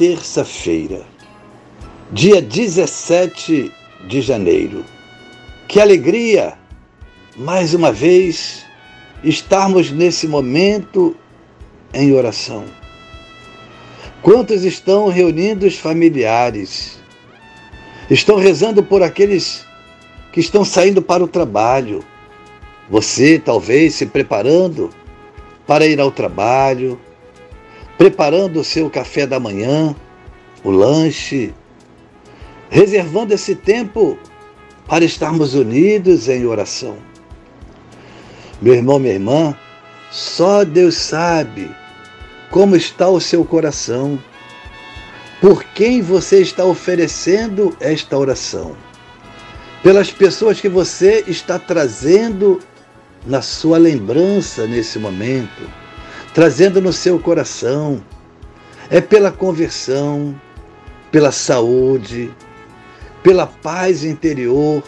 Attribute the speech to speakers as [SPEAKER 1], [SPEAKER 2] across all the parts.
[SPEAKER 1] terça-feira, dia 17 de janeiro. Que alegria, mais uma vez, estarmos nesse momento em oração. Quantos estão reunindo os familiares? Estão rezando por aqueles que estão saindo para o trabalho. Você, talvez, se preparando para ir ao trabalho, preparando o seu café da manhã, o lanche, reservando esse tempo para estarmos unidos em oração. Meu irmão, minha irmã, só Deus sabe como está o seu coração, por quem você está oferecendo esta oração, pelas pessoas que você está trazendo na sua lembrança nesse momento trazendo no seu coração. É pela conversão, pela saúde, pela paz interior.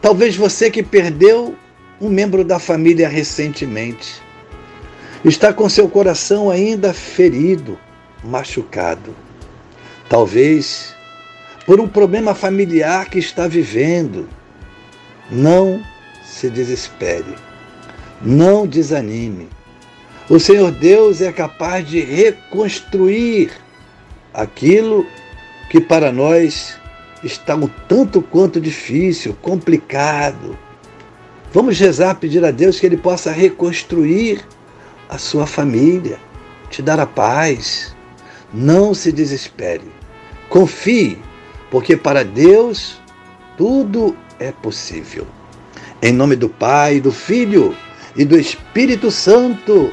[SPEAKER 1] Talvez você que perdeu um membro da família recentemente, está com seu coração ainda ferido, machucado. Talvez por um problema familiar que está vivendo. Não se desespere. Não desanime. O Senhor Deus é capaz de reconstruir aquilo que para nós está um tanto quanto difícil, complicado. Vamos rezar, pedir a Deus que Ele possa reconstruir a sua família, te dar a paz. Não se desespere. Confie, porque para Deus tudo é possível. Em nome do Pai, do Filho e do Espírito Santo.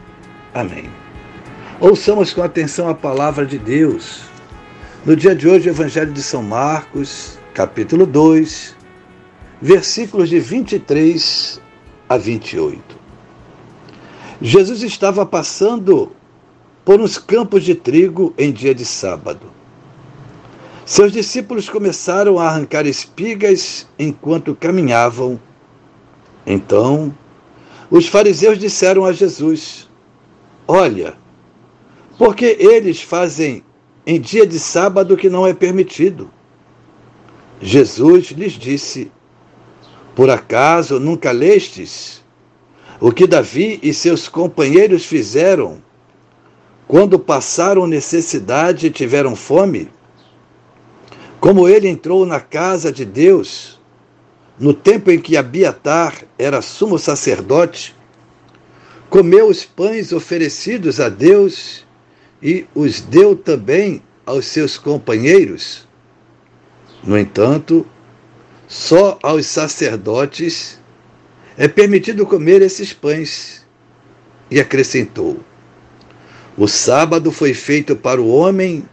[SPEAKER 1] Amém. Ouçamos com atenção a palavra de Deus. No dia de hoje, o Evangelho de São Marcos, capítulo 2, versículos de 23 a 28. Jesus estava passando por uns campos de trigo em dia de sábado. Seus discípulos começaram a arrancar espigas enquanto caminhavam. Então, os fariseus disseram a Jesus: Olha, porque eles fazem em dia de sábado que não é permitido. Jesus lhes disse: Por acaso nunca lestes o que Davi e seus companheiros fizeram quando passaram necessidade e tiveram fome? Como ele entrou na casa de Deus no tempo em que Abiatar era sumo sacerdote comeu os pães oferecidos a Deus e os deu também aos seus companheiros. No entanto, só aos sacerdotes é permitido comer esses pães. E acrescentou: O sábado foi feito para o homem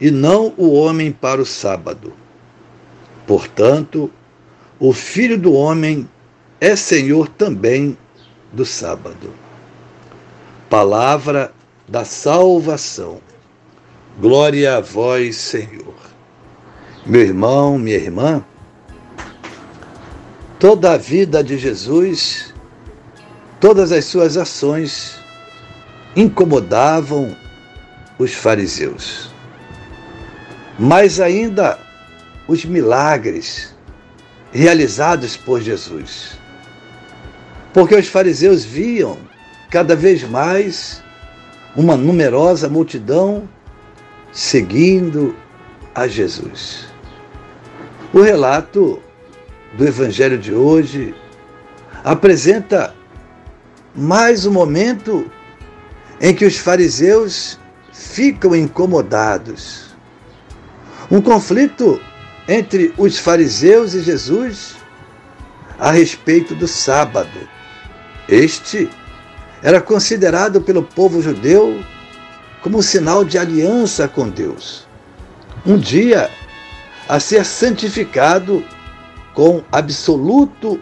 [SPEAKER 1] e não o homem para o sábado. Portanto, o filho do homem é senhor também do sábado. Palavra da salvação. Glória a vós, Senhor. Meu irmão, minha irmã, toda a vida de Jesus, todas as suas ações incomodavam os fariseus. Mais ainda, os milagres realizados por Jesus. Porque os fariseus viam cada vez mais uma numerosa multidão seguindo a Jesus. O relato do Evangelho de hoje apresenta mais um momento em que os fariseus ficam incomodados. Um conflito entre os fariseus e Jesus a respeito do sábado. Este era considerado pelo povo judeu como um sinal de aliança com Deus. Um dia a ser santificado com absoluto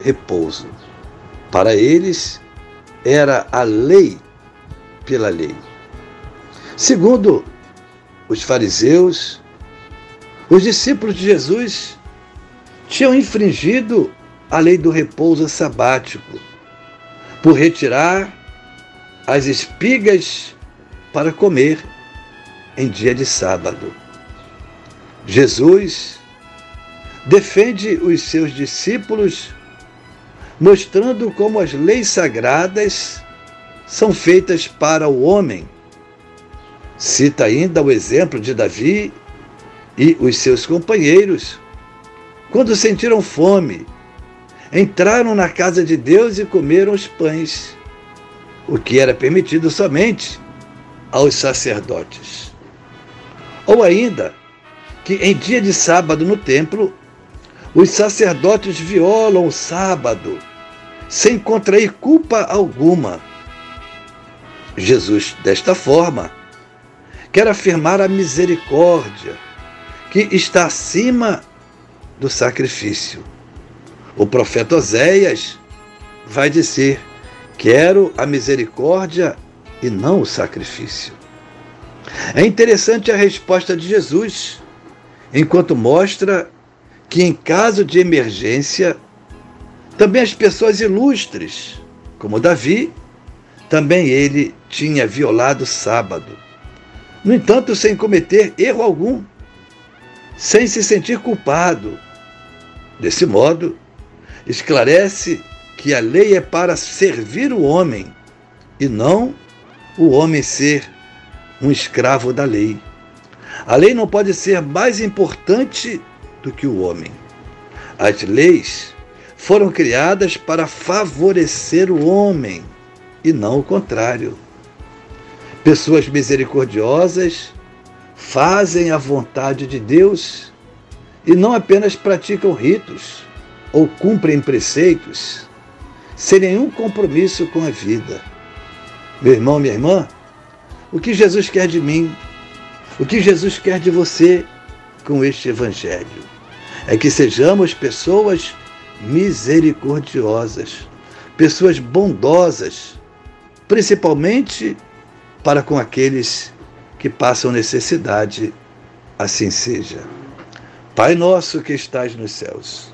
[SPEAKER 1] repouso. Para eles, era a lei pela lei. Segundo os fariseus, os discípulos de Jesus tinham infringido a lei do repouso sabático por retirar as espigas para comer em dia de sábado. Jesus defende os seus discípulos, mostrando como as leis sagradas são feitas para o homem. Cita ainda o exemplo de Davi e os seus companheiros, quando sentiram fome entraram na casa de Deus e comeram os pães, o que era permitido somente aos sacerdotes. Ou ainda, que em dia de sábado no templo, os sacerdotes violam o sábado sem contrair culpa alguma. Jesus, desta forma, quer afirmar a misericórdia que está acima do sacrifício o profeta Oséias vai dizer: Quero a misericórdia e não o sacrifício. É interessante a resposta de Jesus, enquanto mostra que, em caso de emergência, também as pessoas ilustres, como Davi, também ele tinha violado o sábado. No entanto, sem cometer erro algum, sem se sentir culpado. Desse modo, esclarece que a lei é para servir o homem e não o homem ser um escravo da lei. A lei não pode ser mais importante do que o homem. As leis foram criadas para favorecer o homem e não o contrário. Pessoas misericordiosas fazem a vontade de Deus e não apenas praticam ritos ou cumprem preceitos sem nenhum compromisso com a vida. Meu irmão, minha irmã, o que Jesus quer de mim, o que Jesus quer de você com este Evangelho é que sejamos pessoas misericordiosas, pessoas bondosas, principalmente para com aqueles que passam necessidade, assim seja. Pai nosso que estás nos céus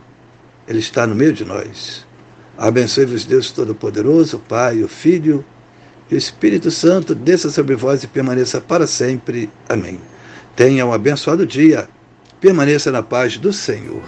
[SPEAKER 1] ele está no meio de nós. Abençoe-vos, Deus Todo-Poderoso, o Pai, o Filho e o Espírito Santo, desça sobre vós e permaneça para sempre. Amém. Tenha um abençoado dia. Permaneça na paz do Senhor.